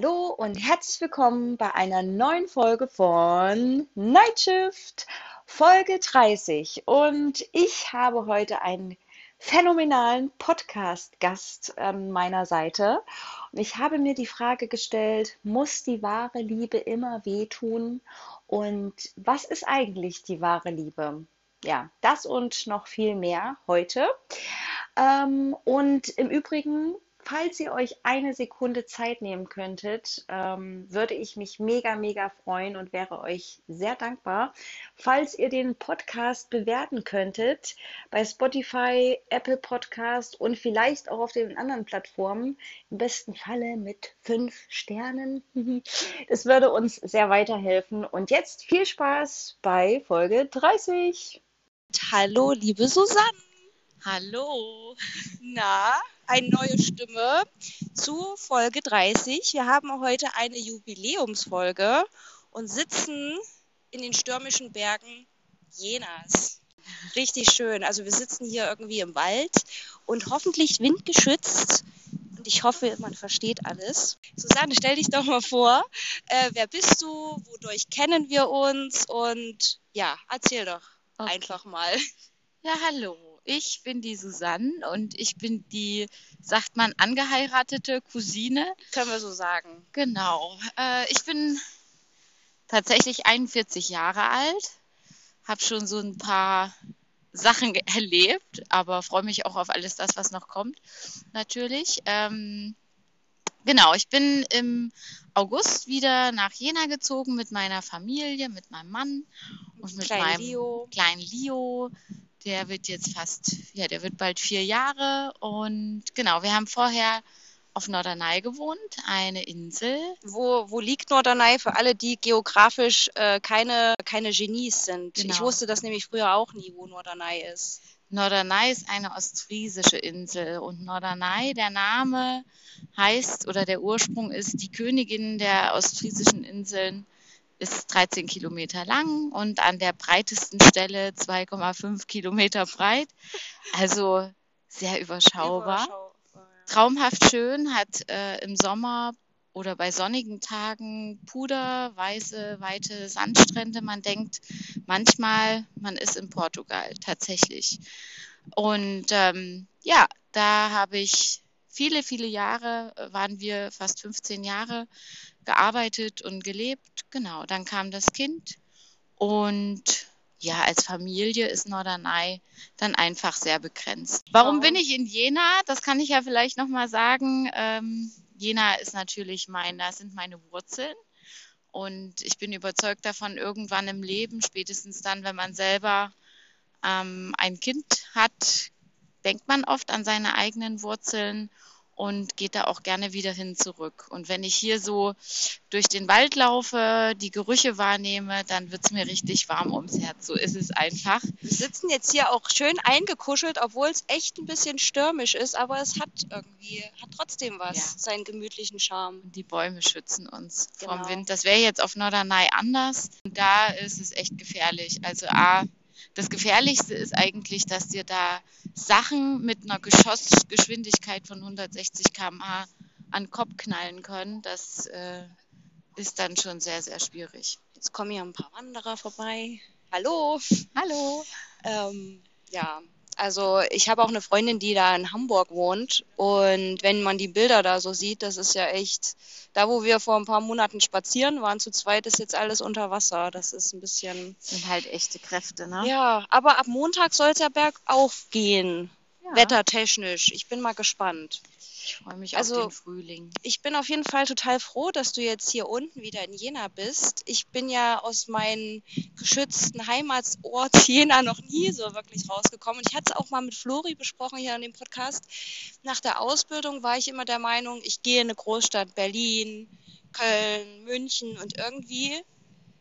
Hallo und herzlich willkommen bei einer neuen Folge von Night Shift, Folge 30. Und ich habe heute einen phänomenalen Podcast-Gast an meiner Seite. Und ich habe mir die Frage gestellt, muss die wahre Liebe immer wehtun? Und was ist eigentlich die wahre Liebe? Ja, das und noch viel mehr heute. Ähm, und im Übrigen falls ihr euch eine Sekunde Zeit nehmen könntet, ähm, würde ich mich mega, mega freuen und wäre euch sehr dankbar, falls ihr den Podcast bewerten könntet bei Spotify, Apple Podcast und vielleicht auch auf den anderen Plattformen. Im besten Falle mit fünf Sternen. Das würde uns sehr weiterhelfen. Und jetzt viel Spaß bei Folge 30. Hallo, liebe Susanne. Hallo. Na, eine neue Stimme zu Folge 30. Wir haben heute eine Jubiläumsfolge und sitzen in den stürmischen Bergen Jenas. Richtig schön. Also wir sitzen hier irgendwie im Wald und hoffentlich windgeschützt. Und ich hoffe, man versteht alles. Susanne, stell dich doch mal vor. Äh, wer bist du? Wodurch kennen wir uns? Und ja, erzähl doch okay. einfach mal. Ja, hallo. Ich bin die Susanne und ich bin die, sagt man, angeheiratete Cousine. Können wir so sagen. Genau. Äh, ich bin tatsächlich 41 Jahre alt, habe schon so ein paar Sachen erlebt, aber freue mich auch auf alles das, was noch kommt, natürlich. Ähm, genau, ich bin im August wieder nach Jena gezogen mit meiner Familie, mit meinem Mann und mit Klein meinem Leo. kleinen Leo. Der wird jetzt fast, ja, der wird bald vier Jahre. Und genau, wir haben vorher auf Norderney gewohnt, eine Insel. Wo, wo liegt Norderney für alle, die geografisch äh, keine, keine Genies sind? Genau. Ich wusste das nämlich früher auch nie, wo Norderney ist. Norderney ist eine ostfriesische Insel und Norderney, der Name heißt oder der Ursprung ist die Königin der ostfriesischen Inseln ist 13 Kilometer lang und an der breitesten Stelle 2,5 Kilometer breit. Also sehr überschaubar. Überschaubar, ja. Traumhaft schön, hat äh, im Sommer oder bei sonnigen Tagen Puder, weiße, weite Sandstrände. Man denkt manchmal, man ist in Portugal, tatsächlich. Und ähm, ja, da habe ich viele, viele Jahre, äh, waren wir fast 15 Jahre gearbeitet und gelebt. Genau, dann kam das Kind und ja, als Familie ist Norderney dann einfach sehr begrenzt. Warum bin ich in Jena? Das kann ich ja vielleicht nochmal sagen. Ähm, Jena ist natürlich mein, das sind meine Wurzeln. Und ich bin überzeugt davon, irgendwann im Leben, spätestens dann, wenn man selber ähm, ein Kind hat, denkt man oft an seine eigenen Wurzeln und geht da auch gerne wieder hin zurück. Und wenn ich hier so durch den Wald laufe, die Gerüche wahrnehme, dann wird's mir richtig warm ums Herz. So ist es einfach. Wir sitzen jetzt hier auch schön eingekuschelt, obwohl es echt ein bisschen stürmisch ist, aber es hat irgendwie, hat trotzdem was, Ja. seinen gemütlichen Charme. Die Bäume schützen uns Genau. vom Wind. Das wäre jetzt auf Norderney anders. Und da ist es echt gefährlich. Also A, das Gefährlichste ist eigentlich, dass dir da Sachen mit einer Geschossgeschwindigkeit von 160 km/h an den Kopf knallen können. Das äh, ist dann schon sehr, sehr schwierig. Jetzt kommen hier ein paar Wanderer vorbei. Hallo. Hallo. Ähm, ja, also ich habe auch eine Freundin, die da in Hamburg wohnt. Und wenn man die Bilder da so sieht, das ist ja echt, da wo wir vor ein paar Monaten spazieren waren, zu zweit ist jetzt alles unter Wasser. Das ist ein bisschen. Sind halt echte Kräfte, ne? Ja, aber ab Montag soll es ja bergauf gehen. Ja. Wettertechnisch. Ich bin mal gespannt. Ich freue mich Also- auf den Frühling. Ich bin auf jeden Fall total froh, dass du jetzt hier unten wieder in Jena bist. Ich bin ja aus meinem geschützten Heimatsort Jena noch nie so wirklich rausgekommen. Und ich hatte es auch mal mit Flori besprochen hier an dem Podcast. Nach der Ausbildung war ich immer der Meinung, ich gehe in eine Großstadt, Berlin, Köln, München und irgendwie,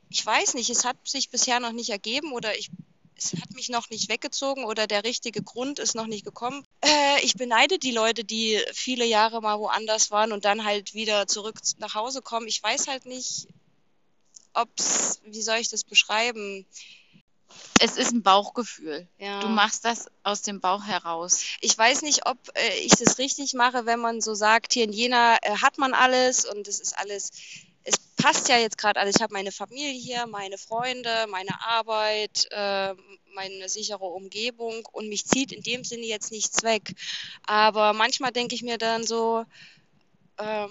ich weiß nicht, es hat sich bisher noch nicht ergeben oder ich es hat mich noch nicht weggezogen oder der richtige Grund ist noch nicht gekommen. Äh, ich beneide die Leute, die viele Jahre mal woanders waren und dann halt wieder zurück nach Hause kommen. Ich weiß halt nicht, ob's, wie soll ich das beschreiben? es ist ein Bauchgefühl. Ja. Du machst das aus dem Bauch heraus. Ich weiß nicht, ob äh, ich das richtig mache, wenn man so sagt, hier in Jena äh, hat man alles und es ist alles, es passt ja jetzt gerade alles. Ich habe meine Familie hier, meine Freunde, meine Arbeit, äh, meine sichere Umgebung und mich zieht in dem Sinne jetzt nichts weg. Aber manchmal denke ich mir dann so, ähm,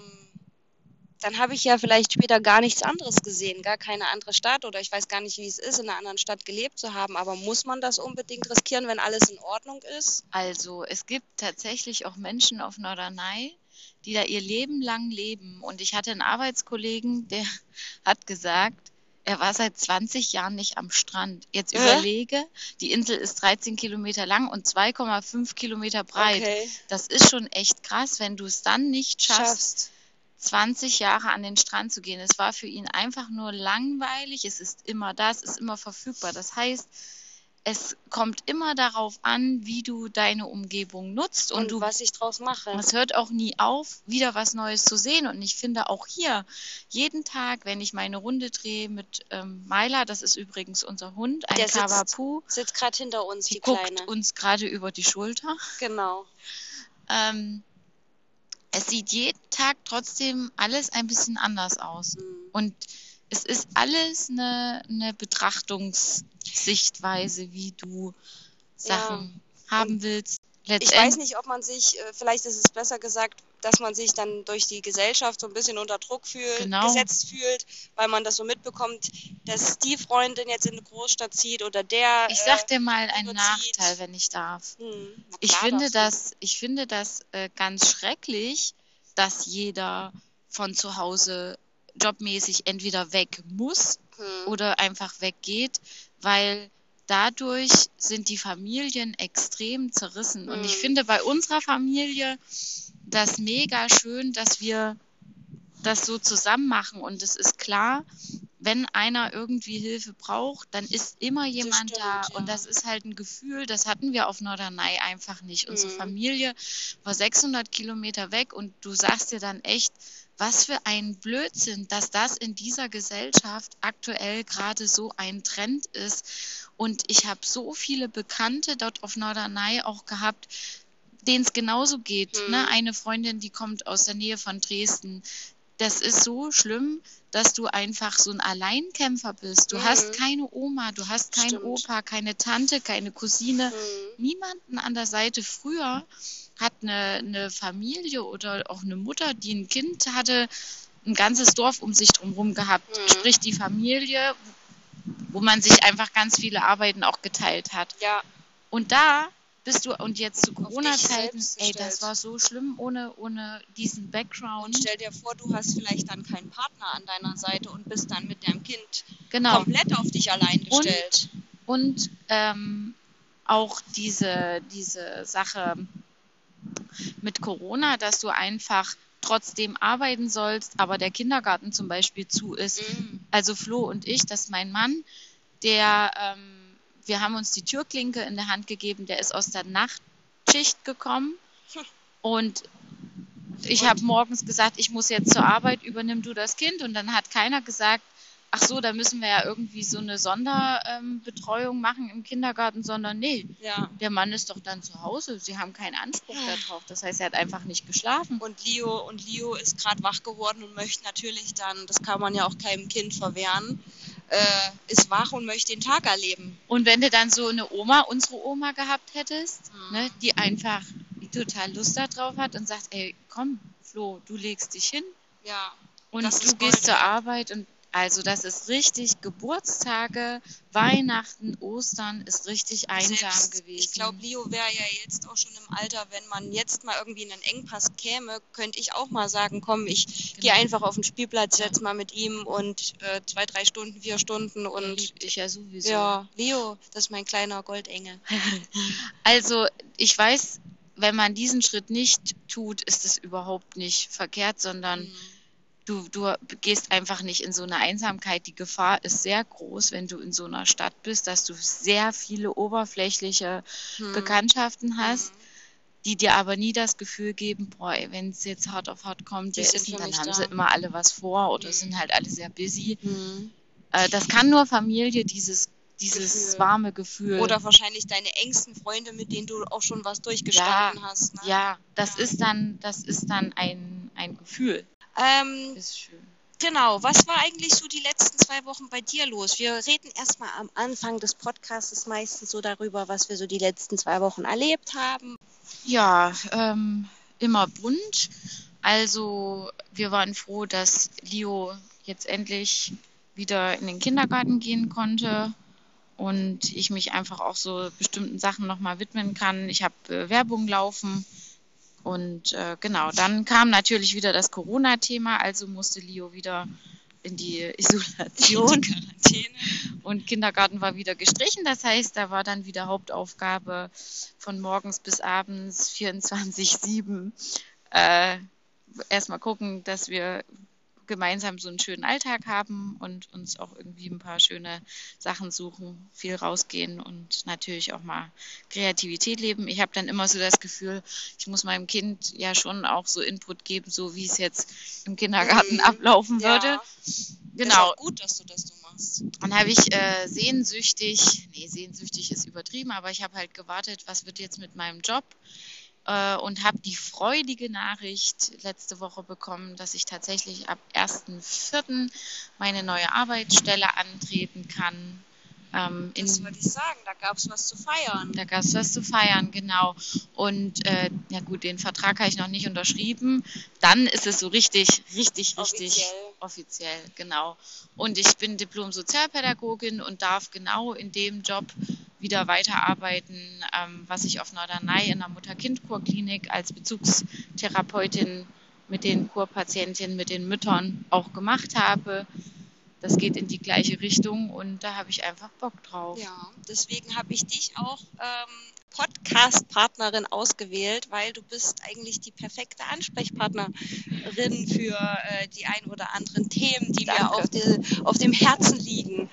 dann habe ich ja vielleicht später gar nichts anderes gesehen, gar keine andere Stadt oder ich weiß gar nicht, wie es ist, in einer anderen Stadt gelebt zu haben. Aber muss man das unbedingt riskieren, wenn alles in Ordnung ist? Also es gibt tatsächlich auch Menschen auf Norderney, die da ihr Leben lang leben. Und ich hatte einen Arbeitskollegen, der hat gesagt, er war seit 20 Jahren nicht am Strand. Jetzt Äh? überlege, die Insel ist 13 Kilometer lang und 2,5 Kilometer breit. Okay. Das ist schon echt krass, wenn du es dann nicht schaffst, Schaffst. 20 Jahre an den Strand zu gehen. Es war für ihn einfach nur langweilig. Es ist immer da, es ist immer verfügbar. Das heißt, es kommt immer darauf an, wie du deine Umgebung nutzt und, Und, du was ich draus mache. es hört auch nie auf, wieder was Neues zu sehen. Und ich finde auch hier, jeden Tag, wenn ich meine Runde drehe mit ähm, Myla, das ist übrigens unser Hund, ein Der sitzt- Kavapu, Sitzt gerade hinter uns, die, die, guckt Kleine. uns gerade über die Schulter. Genau. Ähm, es sieht jeden Tag trotzdem alles ein bisschen anders aus. Mhm. Und es ist alles eine, eine Betrachtungssichtweise, wie du Sachen haben willst. Ich weiß nicht, ob man sich, äh, vielleicht ist es besser gesagt, dass man sich dann durch die Gesellschaft so ein bisschen unter Druck fühlt, Genau. gesetzt fühlt, weil man das so mitbekommt, dass die Freundin jetzt in eine Großstadt zieht oder der. ich äh, sag dir mal einen überzieht. Nachteil, wenn ich darf. hm, Ich finde das, ich finde das äh, ganz schrecklich, dass jeder von zu Hause jobmäßig entweder weg muss du. Hm. oder einfach weggeht, weil dadurch sind die Familien extrem zerrissen. Und ich Mhm. finde bei unserer Familie das mega schön, dass wir das so zusammen machen. Und es ist klar, wenn einer irgendwie Hilfe braucht, dann ist immer jemand stimmt, da. ja. Und das ist halt ein Gefühl, das hatten wir auf Norderney einfach nicht. Unsere Mhm. Familie war 600 Kilometer weg und du sagst dir dann echt, was für ein Blödsinn, dass das in dieser Gesellschaft aktuell gerade so ein Trend ist. Und ich habe so viele Bekannte dort auf Norderney auch gehabt, denen es genauso geht. Mhm. Ne? Eine Freundin, die kommt aus der Nähe von Dresden. Das ist so schlimm, dass du einfach so ein Alleinkämpfer bist. Du Mhm. hast keine Oma, du hast keinen Stimmt. Opa, keine Tante, keine Cousine, Hm. niemanden an der Seite. Früher hat eine, eine Familie oder auch eine Mutter, die ein Kind hatte, ein ganzes Dorf um sich drumherum gehabt. Mhm. Sprich die Familie, wo man sich einfach ganz viele Arbeiten auch geteilt hat. Ja, Und da bist du, und jetzt zu Corona-Zeiten, ey, das war so schlimm ohne, ohne diesen Background. und stell dir vor, du hast vielleicht dann keinen Partner an deiner Seite und bist dann mit deinem Kind Genau. komplett auf dich allein gestellt. Und ähm, auch diese, diese Sache mit Corona, dass du einfach trotzdem arbeiten sollst, aber der Kindergarten zum Beispiel zu ist. Mhm. Also Flo und ich, das ist mein Mann, der, ähm, wir haben uns die Türklinke in der Hand gegeben, der ist aus der Nachtschicht gekommen und ich habe morgens gesagt, ich muss jetzt zur Arbeit, übernimm du das Kind und dann hat keiner gesagt, ach so, da müssen wir ja irgendwie so eine Sonderbetreuung machen im Kindergarten, sondern nee, Ja. der Mann ist doch dann zu Hause, sie haben keinen Anspruch darauf. Das heißt, er hat einfach nicht geschlafen. Und Leo, und Leo ist gerade wach geworden und möchte natürlich dann, das kann man ja auch keinem Kind verwehren, äh, ist wach und möchte den Tag erleben. Und wenn du dann so eine Oma, unsere Oma gehabt hättest, Mhm. ne, die einfach total Lust darauf hat und sagt, ey, komm, Flo, du legst dich hin Ja. und du gehst zur. Arbeit und also das ist richtig Geburtstage, Weihnachten, Ostern ist richtig einsam Selbst, gewesen. Ich glaube, Leo wäre ja jetzt auch schon im Alter, wenn man jetzt mal irgendwie in einen Engpass käme, könnte ich auch mal sagen, komm, ich gehe Genau. einfach auf den Spielplatz, Ja. setz mal mit ihm und äh, zwei, drei Stunden, vier Stunden und lieb ich ja sowieso. ja, Leo, das ist mein kleiner Goldengel. Also ich weiß, wenn man diesen Schritt nicht tut, ist es überhaupt nicht verkehrt, sondern Mhm. Du, du gehst einfach nicht in so eine Einsamkeit. Die Gefahr ist sehr groß, wenn du in so einer Stadt bist, dass du sehr viele oberflächliche Hm. Bekanntschaften hast, Mhm. die dir aber nie das Gefühl geben, boah, wenn es jetzt hart auf hart kommt, Die ist dann haben da. sie immer alle was vor oder Mhm. sind halt alle sehr busy. Mhm. Äh, das kann nur Familie, dieses dieses Gefühl. warme Gefühl. Oder wahrscheinlich deine engsten Freunde, mit denen du auch schon was durchgestanden hast. Ne? ja, das Ja. ist dann, das ist dann ein, ein Gefühl. Ähm, Ist schön. Genau, was war eigentlich so die letzten zwei Wochen bei dir los? Wir reden erstmal am Anfang des Podcasts meistens so darüber, was wir so die letzten zwei Wochen erlebt haben. Ja, ähm, immer bunt. Also wir waren froh, dass Leo jetzt endlich wieder in den Kindergarten gehen konnte und ich mich einfach auch so bestimmten Sachen nochmal widmen kann. Ich habe äh, Werbung laufen und äh, genau, dann kam natürlich wieder das Corona-Thema, also musste Leo wieder in die Isolation. Quarantäne. Und Kindergarten war wieder gestrichen. Das heißt, da war dann wieder Hauptaufgabe von morgens bis abends 24-7. Äh, erstmal gucken, dass wir gemeinsam so einen schönen Alltag haben und uns auch irgendwie ein paar schöne Sachen suchen, viel rausgehen und natürlich auch mal Kreativität leben. Ich habe dann immer so das Gefühl, ich muss meinem Kind ja schon auch so Input geben, so wie es jetzt im Kindergarten Mhm. ablaufen würde. Ja, Ist Genau. auch gut, dass du das so machst. Dann habe ich äh, sehnsüchtig, nee, sehnsüchtig ist übertrieben, aber ich habe halt gewartet, was wird jetzt mit meinem Job äh, und habe die freudige Nachricht letzte Woche bekommen, dass ich tatsächlich ab 1.4. meine neue Arbeitsstelle antreten kann. Ähm, Das wollte ich sagen, da gab es was zu feiern. da gab es was zu feiern, genau. Und äh, ja gut, den Vertrag habe ich noch nicht unterschrieben. Dann ist es so richtig, richtig, richtig Offiziell. offiziell, genau. Und ich bin Diplom-Sozialpädagogin und darf genau in dem Job wieder weiterarbeiten, ähm, was ich auf Norderney in der Mutter-Kind-Kurklinik als Bezugstherapeutin mit den Kurpatientinnen, mit den Müttern auch gemacht habe. Das geht in die gleiche Richtung und da habe ich einfach Bock drauf. Ja, deswegen habe ich dich auch ähm, Podcast-Partnerin ausgewählt, weil du bist eigentlich die perfekte Ansprechpartnerin für äh, die ein oder anderen Themen, die mir Danke. auf, die, auf dem Herzen liegen.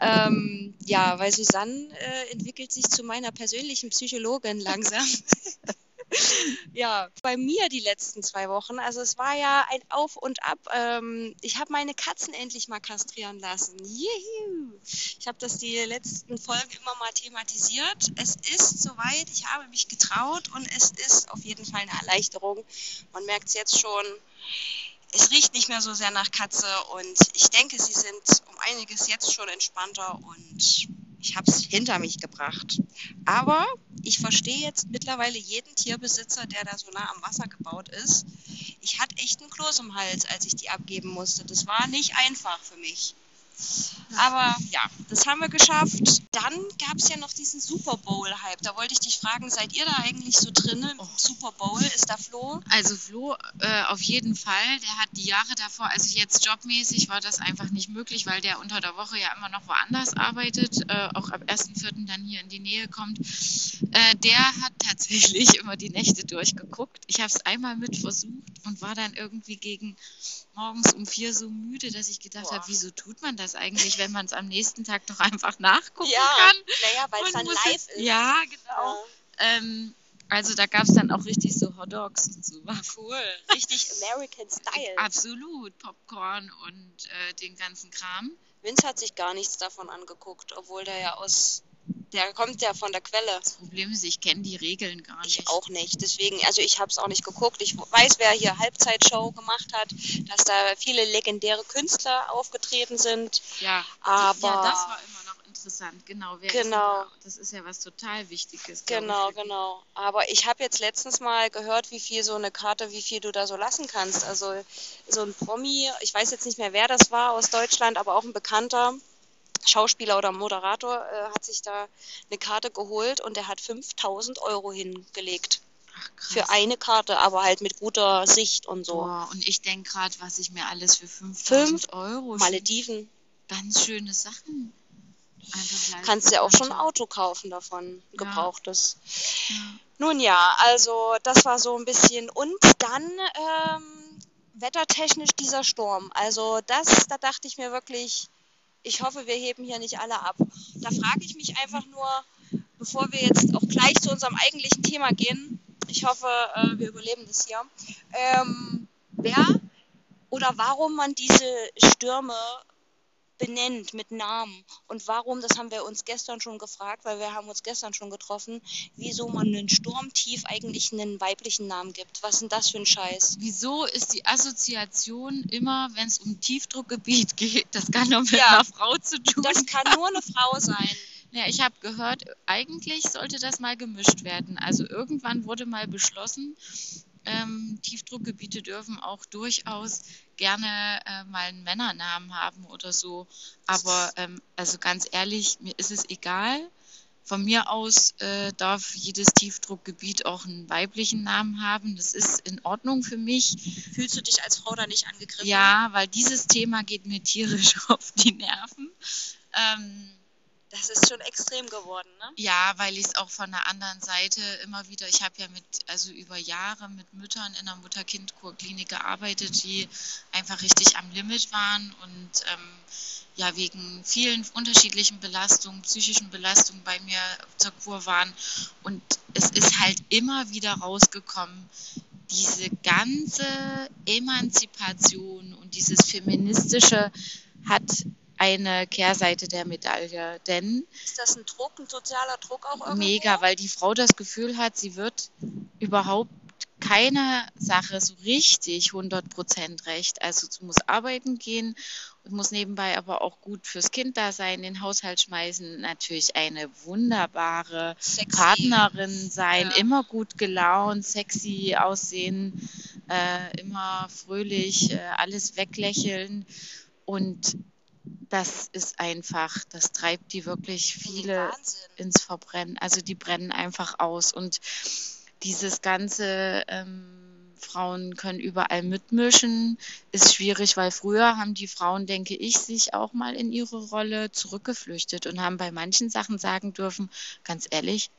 Ähm, ja, weil Susanne äh, entwickelt sich zu meiner persönlichen Psychologin langsam. ja, bei mir die letzten zwei Wochen. Also es war ja ein Auf und Ab. Ähm, ich habe meine Katzen endlich mal kastrieren lassen. Juhu. Ich habe das die letzten Folgen immer mal thematisiert. Es ist soweit. Ich habe mich getraut und es ist auf jeden Fall eine Erleichterung. Man merkt es jetzt schon. Es riecht nicht mehr so sehr nach Katze und ich denke, sie sind um einiges jetzt schon entspannter und ich habe es hinter mich gebracht. Aber ich verstehe jetzt mittlerweile jeden Tierbesitzer, der da so nah am Wasser gebaut ist. Ich hatte echt einen Kloß im Hals, als ich die abgeben musste. Das war nicht einfach für mich. Aber ja, das haben wir geschafft. Dann gab es ja noch diesen Super Bowl-Hype. Da wollte ich dich fragen, seid ihr da eigentlich so drin? Oh. Super Bowl, ist da Flo? Also Flo, äh, auf jeden Fall, der hat die Jahre davor, also jetzt jobmäßig war das einfach nicht möglich, weil der unter der Woche ja immer noch woanders arbeitet, äh, auch ab 1.4. dann hier in die Nähe kommt. Äh, der hat tatsächlich immer die Nächte durchgeguckt. Ich habe es einmal mit versucht und war dann irgendwie gegen morgens um vier so müde, dass ich gedacht habe, wieso tut man das eigentlich, wenn man es am nächsten Tag doch einfach nachgucken Ja, kann? naja, weil es dann live jetzt- ist. Ja, genau. Ähm, also da gab es dann auch richtig so Hot Dogs und so. War Cool. Richtig American Style. Absolut, Popcorn und äh, den ganzen Kram. Vince hat sich gar nichts davon angeguckt, obwohl der ja aus. Der kommt ja von der Quelle. Das Problem ist, ich kenne die Regeln gar nicht. Ich auch nicht. Deswegen, also ich habe es auch nicht geguckt. Ich weiß, wer hier Halbzeitshow gemacht hat, dass da viele legendäre Künstler aufgetreten sind. Ja, Aber- ja, das war immer noch interessant. Genau, wer Genau. Ist das ist ja was total Wichtiges. Genau, genau. Aber ich habe jetzt letztens mal gehört, wie viel so eine Karte, wie viel du da so lassen kannst. Also so ein Promi, ich weiß jetzt nicht mehr, wer das war aus Deutschland, aber auch ein bekannter Schauspieler oder Moderator äh, hat sich da eine Karte geholt und der hat 5000 Euro hingelegt Ach, krass. für eine Karte, aber halt mit guter Sicht und so. Boah, und ich denke gerade, was ich mir alles für 5000 Euro Malediven. ganz schöne Sachen Kannst ja auch schon ein. Auto kaufen davon, Ja. gebrauchtes. Ja. Nun ja, also das war so ein bisschen. Und dann ähm, wettertechnisch dieser Sturm. Also das, da dachte ich mir wirklich, ich hoffe, wir heben hier nicht alle ab. Da frage ich mich einfach nur, bevor wir jetzt auch gleich zu unserem eigentlichen Thema gehen, ich hoffe, äh, wir überleben das hier, ähm, wer oder warum man diese Stürme benennt mit Namen. Und warum, das haben wir uns gestern schon gefragt, weil wir haben uns gestern schon getroffen, wieso man einen Sturmtief eigentlich einen weiblichen Namen gibt. Was ist denn das für ein Scheiß? Wieso ist die Assoziation immer, wenn es um Tiefdruckgebiet geht, das kann doch mit Ja. einer Frau zu tun Das kann nur eine Frau sein. Ja, ich habe gehört, eigentlich sollte das mal gemischt werden. Also irgendwann wurde mal beschlossen, ähm, Tiefdruckgebiete dürfen auch durchaus gerne äh, mal einen Männernamen haben oder so. Aber ähm, also ganz ehrlich, mir ist es egal. Von mir aus äh, darf jedes Tiefdruckgebiet auch einen weiblichen Namen haben. Das ist in Ordnung für mich. Fühlst du dich als Frau da nicht angegriffen? Ja, weil dieses Thema geht mir tierisch auf die Nerven. Ähm, Das ist schon extrem geworden, ne? Ja, weil ich es auch von der anderen Seite immer wieder, ich habe ja mit, also über Jahre mit Müttern in der Mutter-Kind-Kurklinik gearbeitet, die einfach richtig am Limit waren und ähm, ja wegen vielen unterschiedlichen Belastungen, psychischen Belastungen bei mir zur Kur waren. Und es ist halt immer wieder rausgekommen, diese ganze Emanzipation und dieses Feministische hat eine Kehrseite der Medaille, denn Ist das ein Druck, ein sozialer Druck auch irgendwo? Mega, weil die Frau das Gefühl hat, sie wird überhaupt keine Sache so richtig 100% recht. Also sie muss arbeiten gehen und muss nebenbei aber auch gut fürs Kind da sein, den Haushalt schmeißen, natürlich eine wunderbare Sexy. Partnerin sein, Ja. immer gut gelaunt, sexy aussehen, äh, immer fröhlich, äh, alles weglächeln und das ist einfach, das treibt die wirklich viele Wahnsinn. ins Verbrennen. Also die brennen einfach aus. Und dieses ganze ähm, Frauen können überall mitmischen, ist schwierig, weil früher haben die Frauen, denke ich, sich auch mal in ihre Rolle zurückgeflüchtet und haben bei manchen Sachen sagen dürfen, ganz ehrlich,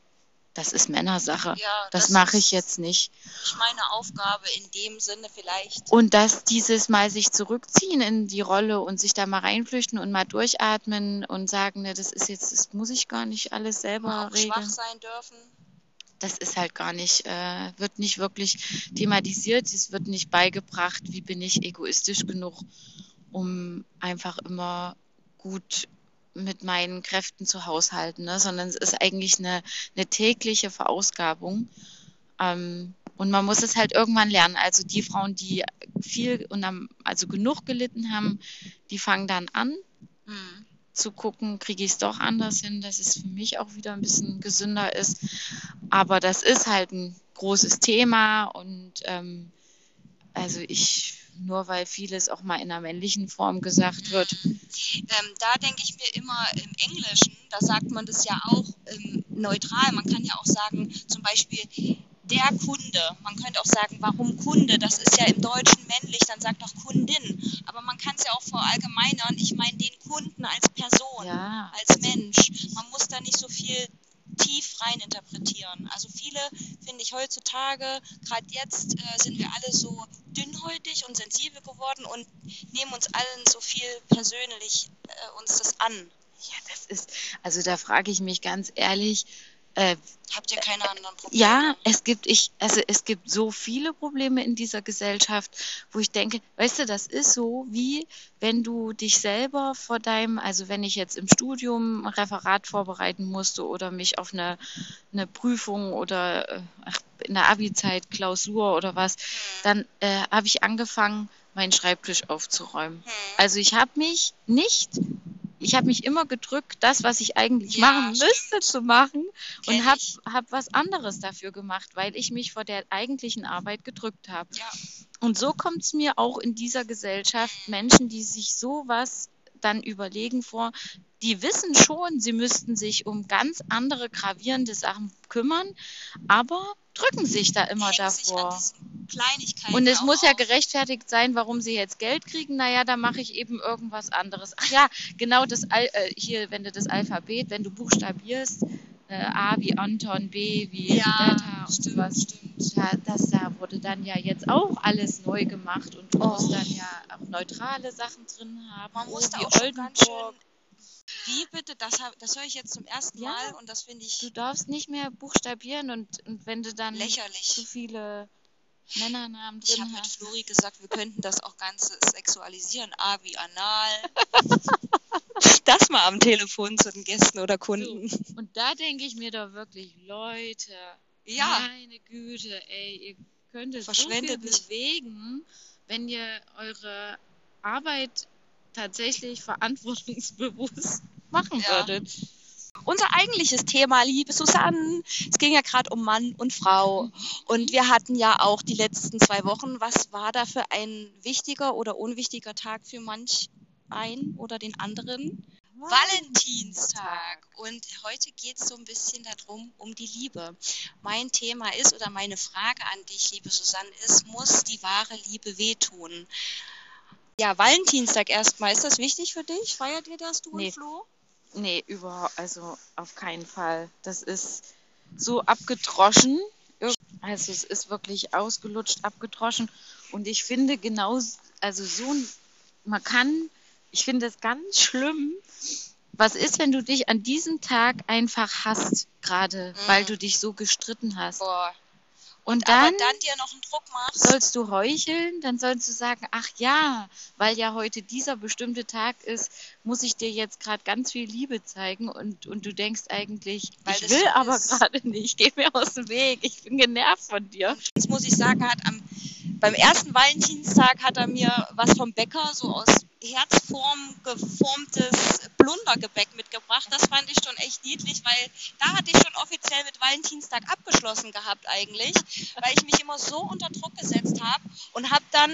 das ist Männersache. Ja, das das mache ich jetzt nicht. Nicht meine Aufgabe in dem Sinne vielleicht. Und dass dieses Mal sich zurückziehen in die Rolle und sich da mal reinflüchten und mal durchatmen und sagen, ne, das ist jetzt, das muss ich gar nicht alles selber auch schwach regeln. sein dürfen. Das ist halt gar nicht, äh, wird nicht wirklich thematisiert, es wird nicht beigebracht, wie bin ich egoistisch genug, um einfach immer gut mit meinen Kräften zu haushalten, ne? sondern es ist eigentlich eine, eine tägliche Verausgabung. Ähm, und man muss es halt irgendwann lernen. Also die Frauen, die viel und am, also genug gelitten haben, die fangen dann an Hm. zu gucken, kriege ich es doch anders hin, dass es für mich auch wieder ein bisschen gesünder ist. Aber das ist halt ein großes Thema und ähm, also ich, nur weil vieles auch mal in einer männlichen Form gesagt wird, Ähm, da denke ich mir immer im Englischen, da sagt man das ja auch ähm, neutral. Man kann ja auch sagen, zum Beispiel der Kunde. Man könnte auch sagen, warum Kunde? Das ist ja im Deutschen männlich, dann sagt doch Kundin. Aber man kann es ja auch verallgemeinern. Ich meine den Kunden als Person, ja, als Mensch. Man muss da nicht so viel tief rein interpretieren. Also viele, finde ich, heutzutage, gerade jetzt äh, sind wir alle so dünnhäutig und sensibel geworden und nehmen uns allen so viel persönlich äh, uns das an. ja, das ist, also da frage ich mich ganz ehrlich, äh, Habt ihr keine anderen Probleme? Ja, es gibt ich, also es gibt so viele Probleme in dieser Gesellschaft, wo ich denke, weißt du, das ist so wie wenn du dich selber vor deinem, also wenn ich jetzt im Studium ein Referat vorbereiten musste oder mich auf eine, eine Prüfung oder äh, ach, in der Abi-Zeit Klausur oder was, dann äh, habe ich angefangen, meinen Schreibtisch aufzuräumen. Hm. Also ich habe mich nicht, ich habe mich immer gedrückt, das, was ich eigentlich Ja, machen stimmt. müsste, zu machen und Kenn habe ich. hab was anderes dafür gemacht, weil ich mich vor der eigentlichen Arbeit gedrückt habe. Ja. Und so kommt es mir auch in dieser Gesellschaft Menschen, die sich sowas dann überlegen vor, die wissen schon, sie müssten sich um ganz andere gravierende Sachen kümmern, aber drücken sich da immer davor. Und es muss ja gerechtfertigt sein, warum sie jetzt Geld kriegen. Naja, da mache ich eben irgendwas anderes. Ach ja, genau das Al äh, hier, wenn du das Alphabet, wenn du buchstabierst, äh, A wie Anton, B wie Ja, Beta und stimmt, sowas. stimmt. Ja, das da wurde dann ja jetzt auch alles neu gemacht und du Oh. musst dann ja auch neutrale Sachen drin haben. Man muss da auch schon ganz schön. Wie bitte? Das, hab, das höre ich jetzt zum ersten Ja. Mal und das finde ich Du darfst nicht mehr buchstabieren und, und wenn du dann lächerlich. zu viele Männernamen Ich drin habe mit. Flori gesagt, wir könnten das auch Ganze sexualisieren. A wie anal. das mal am Telefon zu den Gästen oder Kunden. Und da denke ich mir doch wirklich, Leute, Ja, meine Güte, ey, ihr könntet so Verschwendet viel nicht. bewegen, wenn ihr eure Arbeit tatsächlich verantwortungsbewusst machen Ja. würdet. unser eigentliches Thema, liebe Susanne, es ging ja gerade um Mann und Frau. Und wir hatten ja auch die letzten zwei Wochen, was war da für ein wichtiger oder unwichtiger Tag für manch ein oder den anderen? Valentinstag. Und heute geht es so ein bisschen darum, um die Liebe. Mein Thema ist oder meine Frage an dich, liebe Susanne, ist, muss die wahre Liebe wehtun? Ja, Valentinstag erstmal. Ist das wichtig für dich? Feiert ihr das, du Nee. und Flo? Nee, überhaupt, also auf keinen Fall. Das ist so abgedroschen. Also es ist wirklich ausgelutscht, abgedroschen. Und ich finde genau, also so, man kann, ich finde es ganz schlimm. Was ist, wenn du dich an diesem Tag einfach hasst, gerade weil Mhm. du dich so gestritten hast? Boah. Und dann dann dir noch einen Druck machst. sollst du heucheln, dann sollst du sagen, ach ja, weil ja heute dieser bestimmte Tag ist, muss ich dir jetzt gerade ganz viel Liebe zeigen und, und du denkst eigentlich, Weil ich will aber gerade nicht, geh mir aus dem Weg, ich bin genervt von dir. Das muss ich sagen, hat am, beim ersten Valentinstag hat er mir was vom Bäcker so aus Herzform geformtes Blundergebäck mitgebracht. Das fand ich schon echt niedlich, weil da hatte ich schon offiziell mit Valentinstag abgeschlossen gehabt eigentlich, weil ich mich immer so unter Druck gesetzt habe und habe dann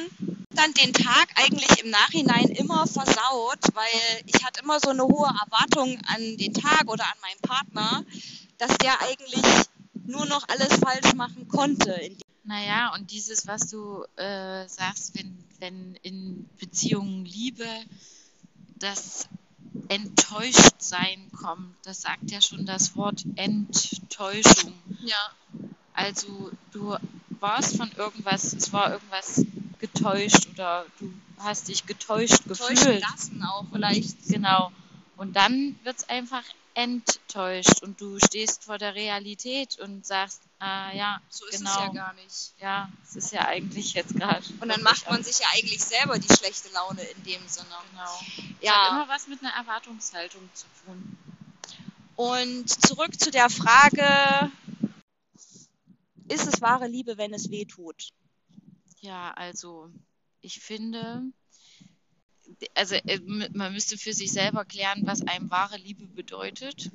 dann den Tag eigentlich im Nachhinein immer versaut, weil ich hatte immer so eine hohe Erwartung an den Tag oder an meinen Partner, dass der eigentlich nur noch alles falsch machen konnte Naja, und dieses, was du äh, sagst, wenn, wenn in Beziehungen Liebe das Enttäuschtsein kommt, das sagt ja schon das Wort Enttäuschung. Ja. Also du warst von irgendwas, es war irgendwas getäuscht oder du hast dich getäuscht Täuschen gefühlt. lassen auch vielleicht. Genau. Und dann wird es einfach enttäuscht und du stehst vor der Realität und sagst, ah ja, So ist genau. es ja gar nicht. Ja, es ist ja eigentlich jetzt gerade. Und dann macht man sich ja eigentlich selber die schlechte Laune in dem Sinne. Genau. Es hat Ja. immer was mit einer Erwartungshaltung zu tun. Und zurück zu der Frage, ist es wahre Liebe, wenn es weh tut? Ja, also ich finde, also äh, man müsste für sich selber klären, was einem wahre Liebe bedeutet.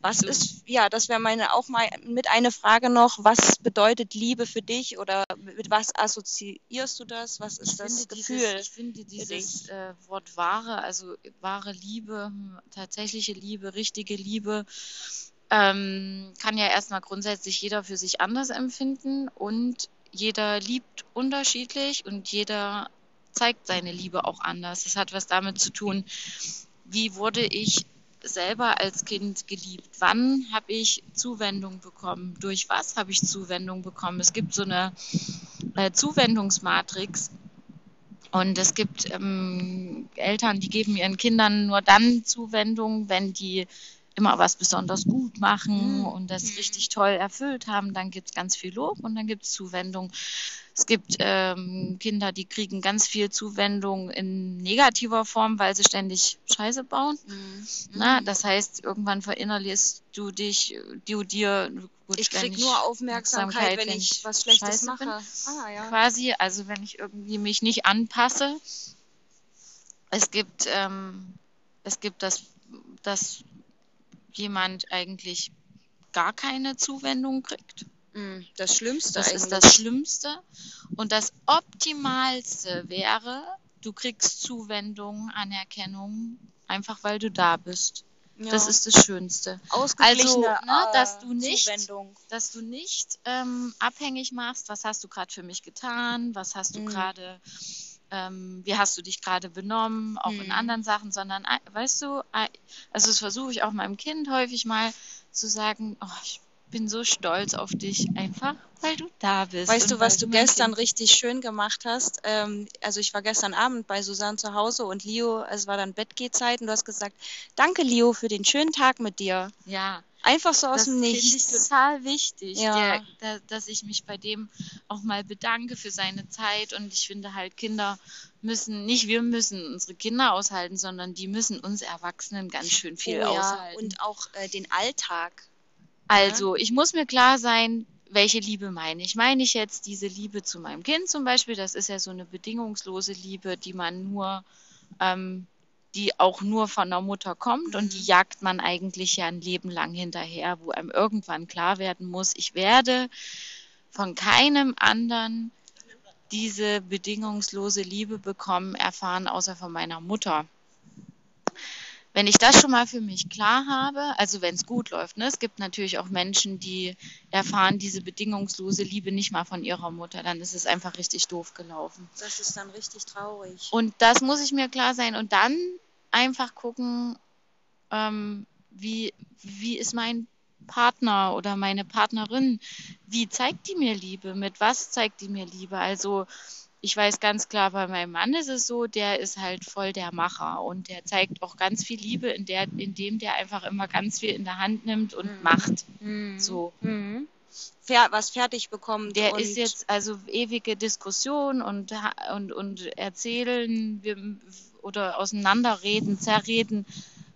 Was ist, ja, das wäre meine auch mal mit eine Frage noch, was bedeutet Liebe für dich oder mit was assoziierst du das? Was ist das finde Gefühl? Dieses, ich finde dieses äh, Wort wahre, also wahre Liebe, hm, tatsächliche Liebe, richtige Liebe, ähm, kann ja erstmal grundsätzlich jeder für sich anders empfinden und jeder liebt unterschiedlich und jeder zeigt seine Liebe auch anders. Das hat was damit zu tun, wie wurde ich selber als Kind geliebt? Wann habe ich Zuwendung bekommen? Durch was habe ich Zuwendung bekommen? Es gibt so eine äh, Zuwendungsmatrix. Und es gibt ähm, Eltern, die geben ihren Kindern nur dann Zuwendung, wenn die immer was besonders gut machen Mhm. und das Mhm. richtig toll erfüllt haben. Dann gibt es ganz viel Lob und dann gibt es Zuwendung. Es gibt ähm, Kinder, die kriegen ganz viel Zuwendung in negativer Form, weil sie ständig Scheiße bauen. Mhm. Na, das heißt, irgendwann verinnerlierst du dich, du dir, gut, ich krieg nur Aufmerksamkeit, wenn wenn ich was Schlechtes scheiße mache. Ah, ja. quasi, also wenn ich irgendwie mich nicht anpasse. Es gibt, ähm, es gibt das, dass jemand eigentlich gar keine Zuwendung kriegt. Mm, Das Schlimmste Das eigentlich. ist das Schlimmste. Und das Optimalste wäre, du kriegst Zuwendung, Anerkennung, einfach weil du da bist. Ja. Das ist das Schönste. ausgeglichene also, ne, dass äh, du nicht- Zuwendung. dass du nicht ähm, abhängig machst, was hast du gerade für mich getan, was hast du Mhm. gerade, ähm, wie hast du dich gerade benommen, auch in Mhm. anderen Sachen, sondern ei- weißt du, also das versuche ich auch meinem Kind häufig mal zu sagen, oh, ich bin so stolz auf dich, einfach weil du da bist. Weißt du, was du gestern Kind- richtig schön gemacht hast? Ähm, also ich war gestern Abend bei Susanne zu Hause und Leo, es war dann Bettgehzeit und du hast gesagt, danke Leo für den schönen Tag mit dir. Ja, Einfach so aus das dem finde ich Nichts. total wichtig, Ja. der, da, dass ich mich bei dem auch mal bedanke für seine Zeit. Und ich finde halt, Kinder müssen, nicht wir müssen unsere Kinder aushalten, sondern die müssen uns Erwachsenen ganz schön viel oh, ja. aushalten. Und auch äh, den Alltag. Also, ich muss mir klar sein, welche Liebe meine ich. Meine ich jetzt diese Liebe zu meinem Kind zum Beispiel? Das ist ja so eine bedingungslose Liebe, die man nur, ähm, die auch nur von der Mutter kommt und die jagt man eigentlich ja ein Leben lang hinterher, wo einem irgendwann klar werden muss, ich werde von keinem anderen diese bedingungslose Liebe bekommen, erfahren, außer von meiner Mutter. Wenn ich das schon mal für mich klar habe, also wenn es gut läuft, ne? es gibt natürlich auch Menschen, die erfahren diese bedingungslose Liebe nicht mal von ihrer Mutter, dann ist es einfach richtig doof gelaufen. Das ist dann richtig traurig. Und das muss ich mir klar sein und dann einfach gucken, ähm, wie, wie ist mein Partner oder meine Partnerin, wie zeigt die mir Liebe, mit was zeigt die mir Liebe? Also ich weiß ganz klar, bei meinem Mann ist es so, der ist halt voll der Macher und der zeigt auch ganz viel Liebe, in der, indem der einfach immer ganz viel in der Hand nimmt und macht. So. Mhm. Fer was fertig bekommt. Der ist jetzt also ewige Diskussion und, und, und erzählen wir, oder auseinanderreden, zerreden,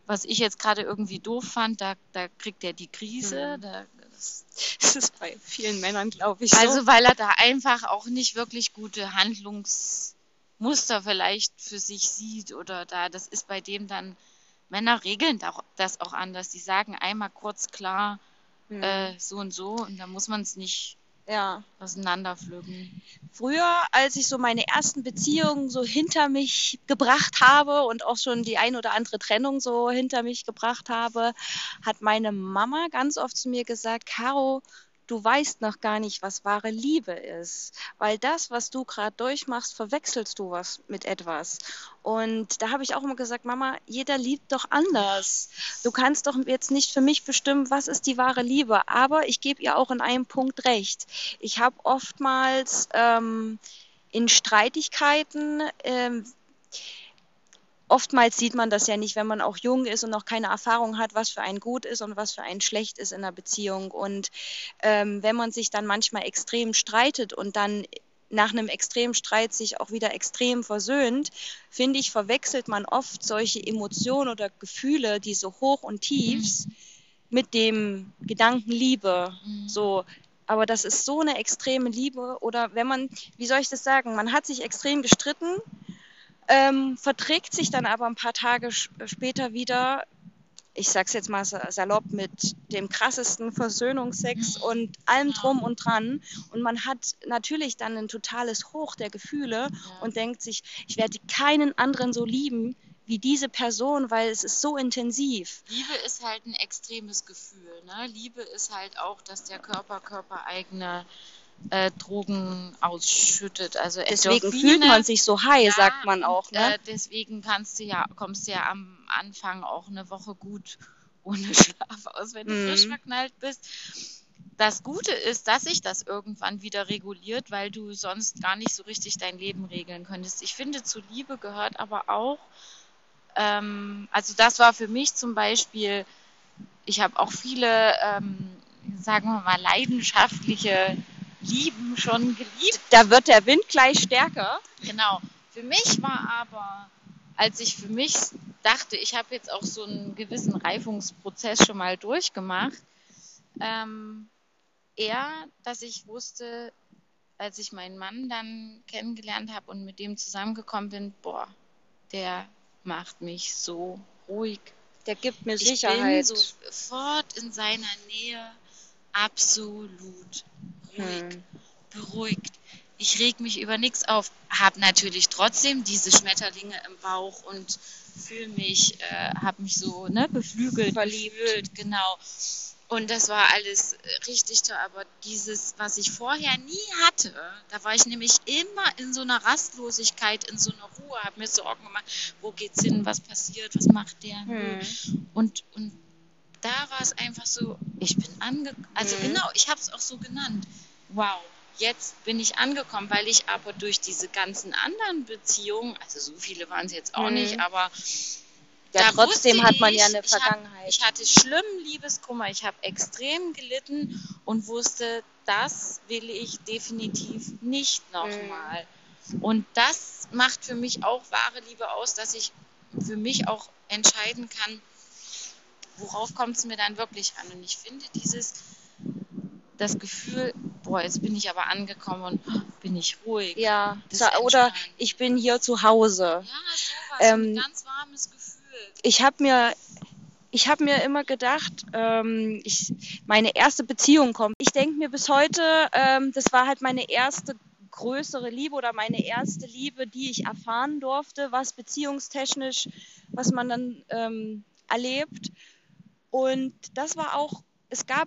was ich jetzt gerade irgendwie doof fand, da, da kriegt er die Krise. Da, das, Das ist bei vielen Männern, glaube ich, so. also weil er da einfach auch nicht wirklich gute Handlungsmuster vielleicht für sich sieht oder da, das ist bei dem dann, Männer regeln das auch anders. Die sagen einmal kurz klar, Mhm. äh, so und so und da muss man es nicht ja. auseinanderpflücken. Früher, als ich so meine ersten Beziehungen so hinter mich gebracht habe und auch schon die ein oder andere Trennung so hinter mich gebracht habe, hat meine Mama ganz oft zu mir gesagt, Caro, du weißt noch gar nicht, was wahre Liebe ist, weil das, was du gerade durchmachst, verwechselst du was mit etwas. Und da habe ich auch immer gesagt, Mama, jeder liebt doch anders. Du kannst doch jetzt nicht für mich bestimmen, was ist die wahre Liebe. Aber ich gebe ihr auch in einem Punkt recht. Ich habe oftmals ähm, in Streitigkeiten ähm, oftmals sieht man das ja nicht, wenn man auch jung ist und noch keine Erfahrung hat, was für einen gut ist und was für einen schlecht ist in einer Beziehung. Und ähm, wenn man sich dann manchmal extrem streitet und dann nach einem extremen Streit sich auch wieder extrem versöhnt, finde ich, verwechselt man oft solche Emotionen oder Gefühle, die so hoch und tief, mit dem Gedanken Liebe. So, aber das ist so eine extreme Liebe. Oder wenn man, wie soll ich das sagen, man hat sich extrem gestritten, ähm, verträgt sich dann aber ein paar Tage sch- später wieder, ich sag's jetzt mal sa- salopp, mit dem krassesten Versöhnungsex Mhm. und allem drum und dran. Und man hat natürlich dann ein totales Hoch der Gefühle und denkt sich, ich werde keinen anderen so lieben wie diese Person, weil es ist so intensiv. Liebe ist halt ein extremes Gefühl. Ne? Liebe ist halt auch, dass der Körper körpereigene äh, Drogen ausschüttet. Also Deswegen Endorphine. fühlt man sich so high, Ja, sagt man auch. Ne? Äh, deswegen kannst du ja, kommst du ja am Anfang auch eine Woche gut ohne Schlaf aus, wenn du Mhm. frisch verknallt bist. Das Gute ist, dass sich das irgendwann wieder reguliert, weil du sonst gar nicht so richtig dein Leben regeln könntest. Ich finde, zu Liebe gehört aber auch, ähm, also das war für mich zum Beispiel, ich habe auch viele, ähm, sagen wir mal, leidenschaftliche Lieben schon geliebt. Da wird der Wind gleich stärker. Genau. Für mich war aber, als ich für mich dachte, ich habe jetzt auch so einen gewissen Reifungsprozess schon mal durchgemacht, ähm, eher, dass ich wusste, als ich meinen Mann dann kennengelernt habe und mit dem zusammengekommen bin, boah, der macht mich so ruhig. Der gibt mir Ich bin Sicherheit. sofort in seiner Nähe absolut ruhig Hm. beruhigt. Ich reg mich über nichts auf, habe natürlich trotzdem diese Schmetterlinge im Bauch und fühle mich, äh, habe mich so ne, beflügelt, Verliebt. genau. Und das war alles richtig toll, aber dieses, was ich vorher nie hatte, da war ich nämlich immer in so einer Rastlosigkeit, in so einer Ruhe, habe mir Sorgen gemacht, wo geht's hin, was passiert, was macht der? Hm. Und, und da war es einfach so, ich bin angekommen, also Mhm. genau, ich habe es auch so genannt. Wow, jetzt bin ich angekommen, weil ich aber durch diese ganzen anderen Beziehungen, also so viele waren es jetzt auch Mhm. nicht, aber ja, trotzdem hat man ja ich, eine ich hab- Vergangenheit. Ich hatte schlimmen Liebeskummer, ich habe extrem gelitten und wusste, das will ich definitiv nicht nochmal. Und das macht für mich auch wahre Liebe aus, dass ich für mich auch entscheiden kann, worauf kommt es mir dann wirklich an. Und ich finde dieses, das Gefühl, boah, jetzt bin ich aber angekommen und oh, bin ich ruhig. ja, oder ich bin hier zu Hause. Ja, sowas, Ähm, ein ganz warmes Gefühl. ich habe mir ich habe mir immer gedacht, ähm, ich, meine erste Beziehung kommt. Ich denke mir bis heute, ähm, das war halt meine erste größere Liebe oder meine erste Liebe, die ich erfahren durfte, was beziehungstechnisch, was man dann ähm, erlebt. Und das war auch, es gab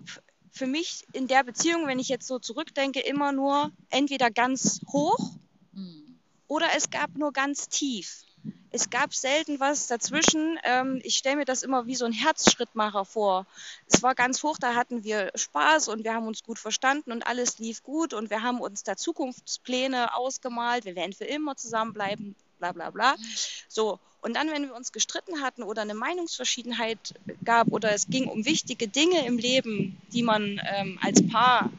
für mich in der Beziehung, wenn ich jetzt so zurückdenke, immer nur entweder ganz hoch Hm. oder es gab nur ganz tief. Es gab selten was dazwischen. Ähm, ich stelle mir das immer wie so ein Herzschrittmacher vor. Es war ganz hoch, da hatten wir Spaß und wir haben uns gut verstanden und alles lief gut und wir haben uns da Zukunftspläne ausgemalt. Wir werden für immer zusammenbleiben, bla bla bla. So, und dann, wenn wir uns gestritten hatten oder eine Meinungsverschiedenheit gab oder es ging um wichtige Dinge im Leben, die man ähm, als Paar,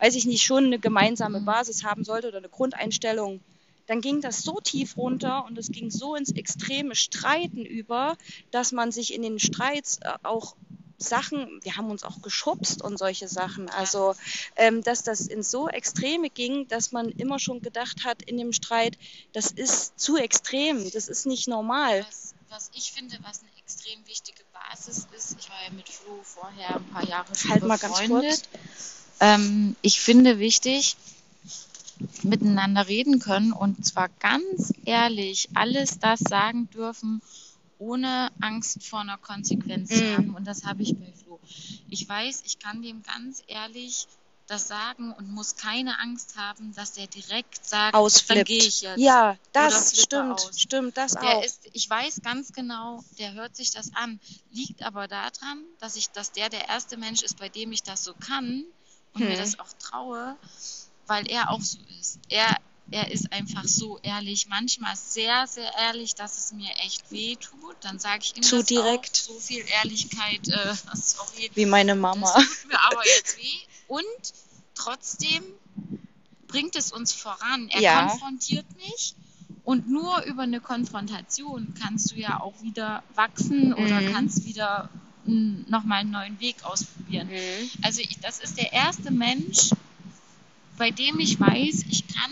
weiß ich nicht, schon eine gemeinsame Basis haben sollte oder eine Grundeinstellung, dann ging das so tief runter und es ging so ins extreme Streiten über, dass man sich in den Streits äh, auch Sachen, wir haben uns auch geschubst und solche Sachen, also ähm, dass das ins so Extreme ging, dass man immer schon gedacht hat in dem Streit, das ist zu extrem, das ist nicht normal. Was, was ich finde, was eine extrem wichtige Basis ist, ich war ja mit Flo vorher ein paar Jahre schon Halt mal ganz befreundet. Ähm, ich finde wichtig, miteinander reden können und zwar ganz ehrlich alles das sagen dürfen, ohne Angst vor einer Konsequenz zu Mhm. haben. Und das habe ich bei Flo. Ich weiß, ich kann dem ganz ehrlich das sagen und muss keine Angst haben, dass der direkt sagt, dann Ausflippt. gehe ich jetzt. Ja, das stimmt, aus. stimmt, das Der auch. ist, ich weiß ganz genau, der hört sich das an. Liegt aber daran, dass ich, dass der der erste Mensch ist, bei dem ich das so kann und mir Hm. das auch traue, weil er auch so ist. Er, er ist einfach so ehrlich, manchmal sehr, sehr ehrlich, dass es mir echt weh tut. Dann sage ich ihm Zu das direkt. auch. So viel Ehrlichkeit, äh, sorry, Wie meine das Mama. tut mir aber jetzt weh. Und trotzdem bringt es uns voran. Er Ja. konfrontiert mich und nur über eine Konfrontation kannst du ja auch wieder wachsen oder Mhm. kannst wieder nochmal einen neuen Weg ausprobieren. Mhm. Also ich, das ist der erste Mensch, bei dem ich weiß, ich kann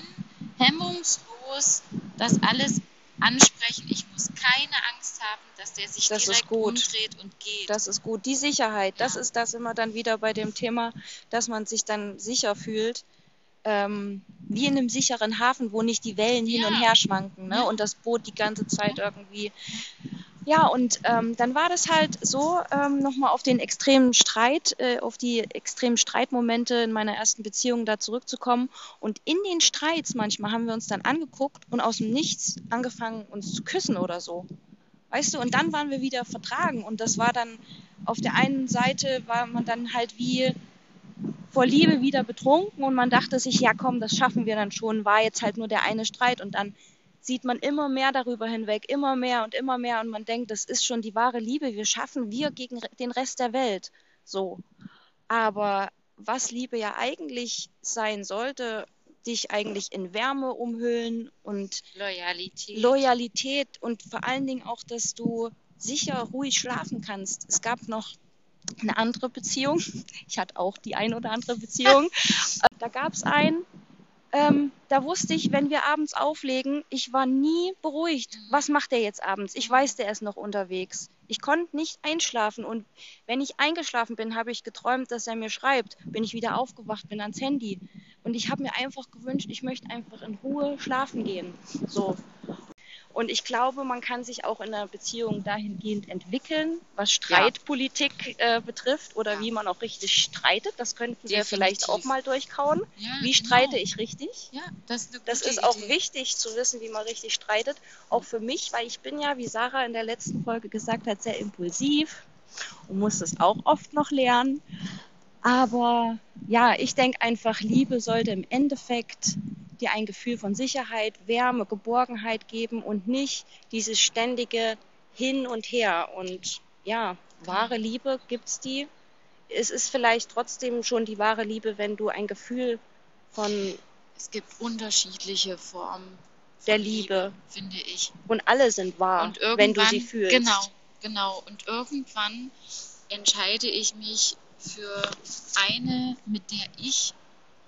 hemmungslos das alles ansprechen. Ich muss keine Angst haben, dass der sich Das direkt umdreht und geht. Das ist gut. Die Sicherheit, das Ja. ist das immer dann wieder bei dem Thema, dass man sich dann sicher fühlt. Ähm, wie in einem sicheren Hafen, wo nicht die Wellen hin Ja. und her schwanken ne? Und das Boot die ganze Zeit irgendwie. Ja, und ähm, dann war das halt so, ähm, nochmal auf den extremen Streit, äh, auf die extremen Streitmomente in meiner ersten Beziehung da zurückzukommen. Und in den Streits manchmal haben wir uns dann angeguckt und aus dem Nichts angefangen, uns zu küssen oder so. Weißt du, und dann waren wir wieder vertragen. Und das war dann, auf der einen Seite war man dann halt wie vor Liebe wieder betrunken und man dachte sich, ja komm, das schaffen wir dann schon, war jetzt halt nur der eine Streit und dann sieht man immer mehr darüber hinweg, immer mehr und immer mehr und man denkt, das ist schon die wahre Liebe, wir schaffen wir gegen den Rest der Welt. So. Aber was Liebe ja eigentlich sein sollte, dich eigentlich in Wärme umhüllen und Loyalität. Loyalität und vor allen Dingen auch, dass du sicher ruhig schlafen kannst. Es gab noch eine andere Beziehung. Ich hatte auch die ein oder andere Beziehung. da gab es einen, ähm, da wusste ich, wenn wir abends auflegen, ich war nie beruhigt. Was macht der jetzt abends? Ich weiß, der ist noch unterwegs. Ich konnte nicht einschlafen und wenn ich eingeschlafen bin, habe ich geträumt, dass er mir schreibt. Bin ich wieder aufgewacht, bin ans Handy. Und ich habe mir einfach gewünscht, ich möchte einfach in Ruhe schlafen gehen. So. Und ich glaube, man kann sich auch in einer Beziehung dahingehend entwickeln, was Streitpolitik äh, betrifft oder Ja. wie man auch richtig streitet. Das könnten wir vielleicht Definitiv. auch mal durchkauen. Ja, Wie genau. streite ich richtig? Ja, das ist Das ist auch Idee. wichtig zu wissen, wie man richtig streitet. Auch für mich, weil ich bin ja, wie Sarah in der letzten Folge gesagt hat, sehr impulsiv und muss das auch oft noch lernen. Aber ja, ich denke einfach, Liebe sollte im Endeffekt dir ein Gefühl von Sicherheit, Wärme, Geborgenheit geben und nicht dieses ständige hin und her. Und ja, wahre Liebe gibt's die. Es ist vielleicht trotzdem schon die wahre Liebe, wenn du ein Gefühl von Es gibt unterschiedliche Formen der von Liebe finde ich. und alle sind wahr, wenn du sie fühlst. Genau, genau. Und irgendwann entscheide ich mich für eine, mit der ich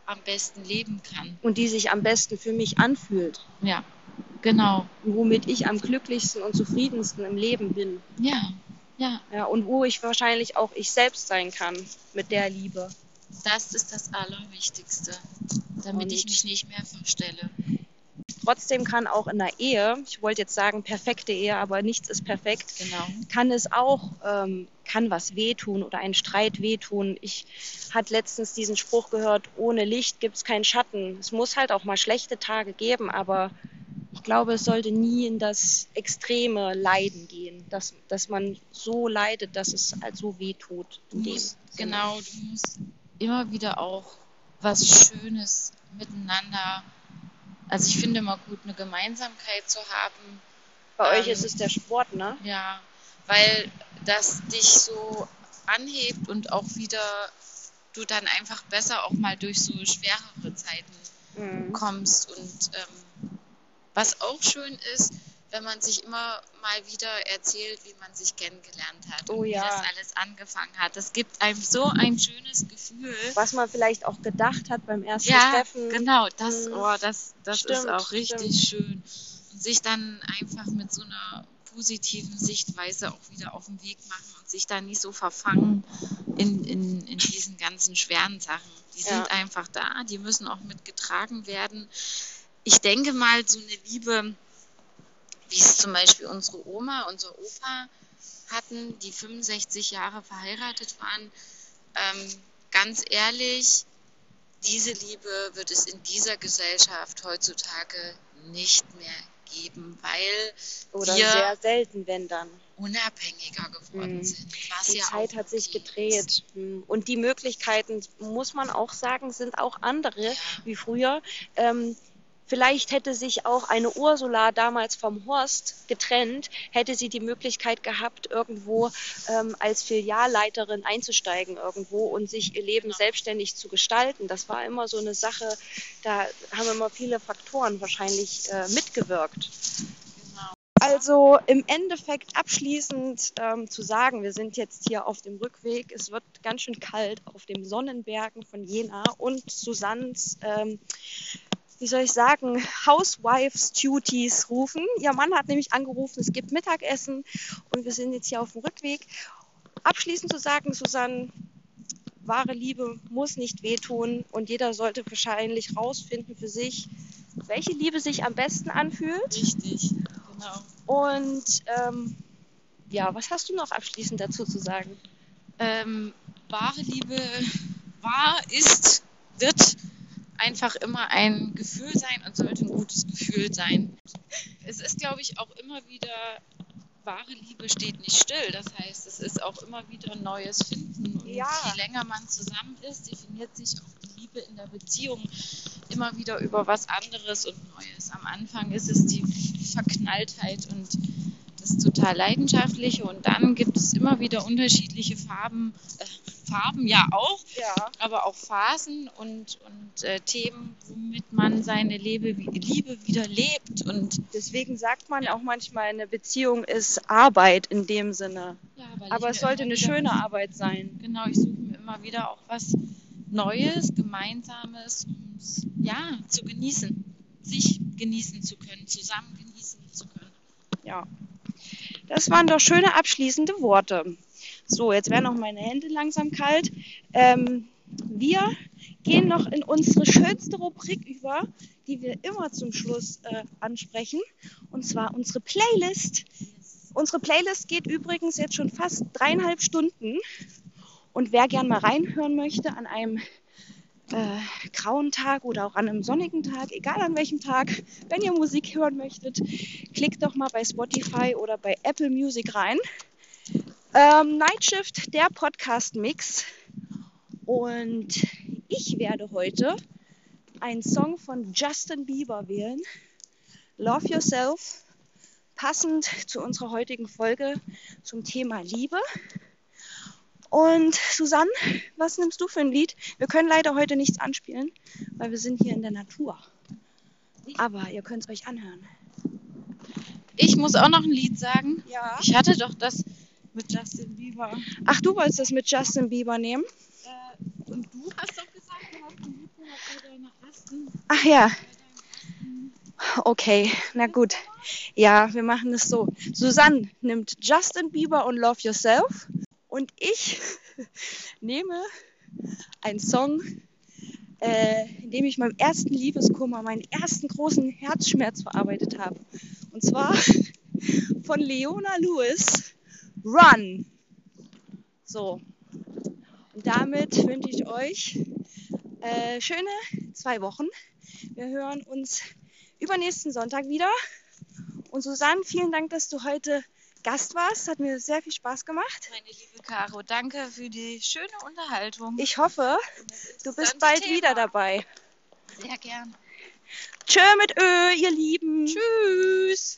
am besten leben kann. Und die sich am besten für mich anfühlt. Ja, genau. Womit ich am glücklichsten und zufriedensten im Leben bin. Ja, ja. Ja, und wo ich wahrscheinlich auch ich selbst sein kann mit der Liebe. Das ist das Allerwichtigste, damit Und- ich mich nicht mehr verstelle. Trotzdem kann auch in der Ehe, ich wollte jetzt sagen perfekte Ehe, aber nichts ist perfekt, Genau. kann es auch, ähm, kann was wehtun oder ein Streit wehtun. Ich hatte letztens diesen Spruch gehört, ohne Licht gibt es keinen Schatten. Es muss halt auch mal schlechte Tage geben, aber ich glaube, es sollte nie in das extreme Leiden gehen, dass, dass man so leidet, dass es halt so wehtut. Du In dem musst, genau, du musst immer wieder auch was Schönes miteinander. Also ich finde immer gut, eine Gemeinsamkeit zu haben. Bei euch ähm, ist es der Sport, ne? Ja, weil das dich so anhebt und auch wieder du dann einfach besser auch mal durch so schwerere Zeiten Mhm. kommst. Und ähm, was auch schön ist, wenn man sich immer mal wieder erzählt, wie man sich kennengelernt hat Oh und ja. wie das alles angefangen hat. Das gibt einem so ein schönes Gefühl. Was man vielleicht auch gedacht hat beim ersten Ja, Treffen. genau, das, Mhm. oh, das, das ist Stimmt, auch richtig schön. Und sich dann einfach mit so einer positiven Sichtweise auch wieder auf den Weg machen und sich da nicht so verfangen in, in, in diesen ganzen schweren Sachen. Die Ja. sind einfach da, die müssen auch mitgetragen werden. Ich denke mal, so eine Liebe, wie es zum Beispiel unsere Oma, unser Opa hatten, die 65 Jahre verheiratet waren, ähm, ganz ehrlich, diese Liebe wird es in dieser Gesellschaft heutzutage nicht mehr geben, weil Oder wir sehr selten, wenn dann. unabhängiger geworden Mhm. sind. Die ja Zeit hat sich gedreht. ist. Hm. Und die Möglichkeiten, muss man auch sagen, sind auch andere Ja. wie früher. Ähm, vielleicht hätte sich auch eine Ursula damals vom Horst getrennt, hätte sie die Möglichkeit gehabt, irgendwo ähm, als Filialleiterin einzusteigen irgendwo und sich ihr Leben Genau. selbstständig zu gestalten. Das war immer so eine Sache, da haben immer viele Faktoren wahrscheinlich äh, mitgewirkt. Genau. Also im Endeffekt abschließend ähm, zu sagen, wir sind jetzt hier auf dem Rückweg. Es wird ganz schön kalt auf den Sonnenbergen von Jena und Susannes, ähm, wie soll ich sagen, Housewives Duties rufen. Ihr Mann hat nämlich angerufen, es gibt Mittagessen und wir sind jetzt hier auf dem Rückweg. Abschließend zu sagen, Susanne, wahre Liebe muss nicht wehtun und jeder sollte wahrscheinlich rausfinden für sich, welche Liebe sich am besten anfühlt. Richtig, genau. Und ähm, ja, was hast du noch abschließend dazu zu sagen? Ähm, wahre Liebe war, ist, wird einfach immer ein Gefühl sein und sollte ein gutes Gefühl sein. Es ist, glaube ich, auch immer wieder, wahre Liebe steht nicht still. Das heißt, es ist auch immer wieder ein neues Finden. Und Ja. je länger man zusammen ist, definiert sich auch die Liebe in der Beziehung immer wieder über was anderes und Neues. Am Anfang ist es die Verknalltheit und das total leidenschaftliche und dann gibt es immer wieder unterschiedliche Farben, äh, Farben ja auch, Ja. aber auch Phasen und, und äh, Themen, womit man seine Liebe, Liebe wieder lebt und Deswegen sagt man auch manchmal, eine Beziehung ist Arbeit in dem Sinne. ja, Aber es sollte eine wieder- schöne Arbeit sein. Genau, ich suche mir immer wieder auch was Neues, Gemeinsames, um es ja, zu genießen, sich genießen zu können, zusammen genießen zu können. Ja. Das waren doch schöne abschließende Worte. So, jetzt werden auch meine Hände langsam kalt. Ähm, wir gehen noch in unsere schönste Rubrik über, die wir immer zum Schluss äh, ansprechen. Und zwar unsere Playlist. Unsere Playlist geht übrigens jetzt schon fast dreieinhalb Stunden. Und wer gern mal reinhören möchte an einem äh, grauen Tag oder auch an einem sonnigen Tag, egal an welchem Tag, wenn ihr Musik hören möchtet, klickt doch mal bei Spotify oder bei Apple Music rein. Ähm, Night Shift, der Podcast-Mix. Und ich werde heute einen Song von Justin Bieber wählen. Love Yourself, passend zu unserer heutigen Folge zum Thema Liebe. Und Susanne, was nimmst du für ein Lied? Wir können leider heute nichts anspielen, weil wir sind hier in der Natur. Aber ihr könnt es euch anhören. Ich muss auch noch ein Lied sagen. Ja. Ich hatte doch das mit Justin Bieber. Ach, du wolltest das mit Justin Bieber nehmen? Äh, und du hast doch gesagt, du hast ein Lied bei deiner ersten. Ach ja. Okay, na gut. Ja, wir machen es so. Susanne nimmt Justin Bieber und Love Yourself und ich nehme einen Song, äh, in dem ich meinem ersten Liebeskummer, meinen ersten großen Herzschmerz verarbeitet habe. Und zwar von Leona Lewis, Run. So. Und damit wünsche ich euch äh, schöne zwei Wochen. Wir hören uns übernächsten Sonntag wieder. Und Susanne, vielen Dank, dass du heute Gast warst. Hat mir sehr viel Spaß gemacht. Meine liebe Caro, danke für die schöne Unterhaltung. Ich hoffe, du bist bald Thema. wieder dabei. Sehr gern. Tschö mit Ö, ihr Lieben. Tschüss.